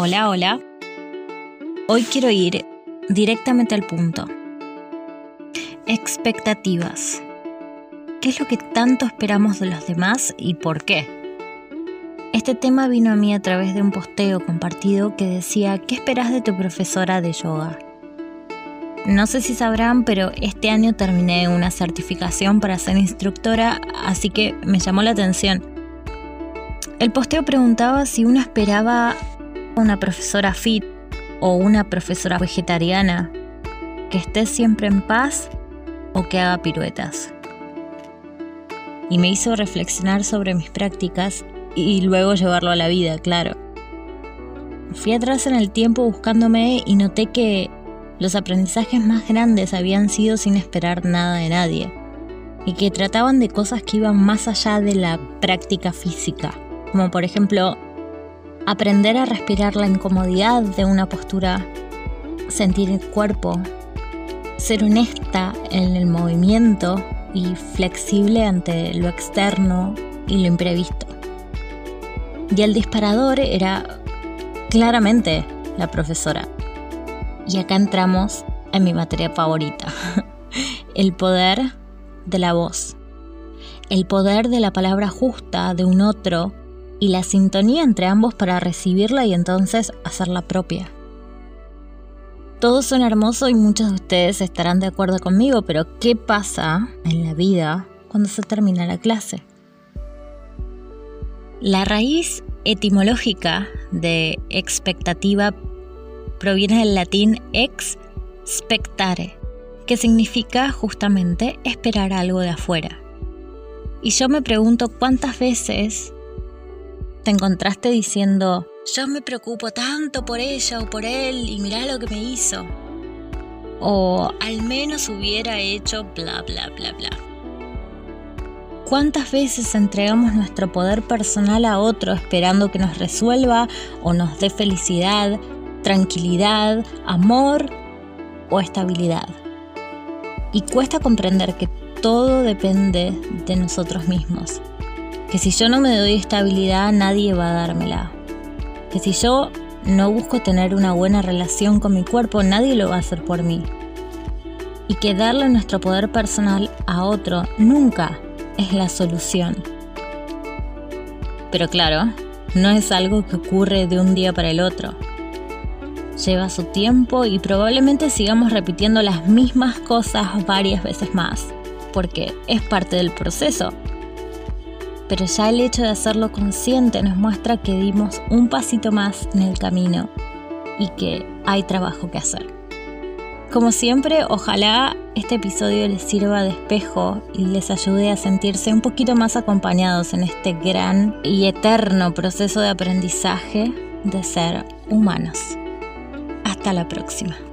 Hola, hola. Hoy quiero ir directamente al punto. Expectativas. ¿Qué es lo que tanto esperamos de los demás y por qué? Este tema vino a mí a través de un posteo compartido que decía, ¿qué esperas de tu profesora de yoga? No sé si sabrán, pero este año terminé una certificación para ser instructora, así que me llamó la atención. El posteo preguntaba si uno esperaba una profesora fit o una profesora vegetariana, que esté siempre en paz o que haga piruetas. Y me hizo reflexionar sobre mis prácticas y luego llevarlo a la vida, claro. Fui atrás en el tiempo buscándome y noté que los aprendizajes más grandes habían sido sin esperar nada de nadie y que trataban de cosas que iban más allá de la práctica física, como por ejemplo aprender a respirar la incomodidad de una postura, sentir el cuerpo, ser honesta en el movimiento y flexible ante lo externo y lo imprevisto. Y el disparador era claramente la profesora. Y acá entramos en mi materia favorita, el poder de la voz, el poder de la palabra justa de un otro y la sintonía entre ambos para recibirla y entonces hacerla propia. Todos son hermosos y muchos de ustedes estarán de acuerdo conmigo, pero ¿qué pasa en la vida cuando se termina la clase? La raíz etimológica de expectativa proviene del latín ex spectare, que significa justamente esperar algo de afuera. Y yo me pregunto cuántas veces te encontraste diciendo, yo me preocupo tanto por ella o por él y mirá lo que me hizo. O al menos hubiera hecho bla bla bla bla. ¿Cuántas veces entregamos nuestro poder personal a otro esperando que nos resuelva o nos dé felicidad, tranquilidad, amor o estabilidad? Y cuesta comprender que todo depende de nosotros mismos que si yo no me doy estabilidad nadie va a dármela. Que si yo no busco tener una buena relación con mi cuerpo, nadie lo va a hacer por mí. Y que darle nuestro poder personal a otro nunca es la solución. Pero claro, no es algo que ocurre de un día para el otro. Lleva su tiempo y probablemente sigamos repitiendo las mismas cosas varias veces más, porque es parte del proceso pero ya el hecho de hacerlo consciente nos muestra que dimos un pasito más en el camino y que hay trabajo que hacer. Como siempre, ojalá este episodio les sirva de espejo y les ayude a sentirse un poquito más acompañados en este gran y eterno proceso de aprendizaje de ser humanos. Hasta la próxima.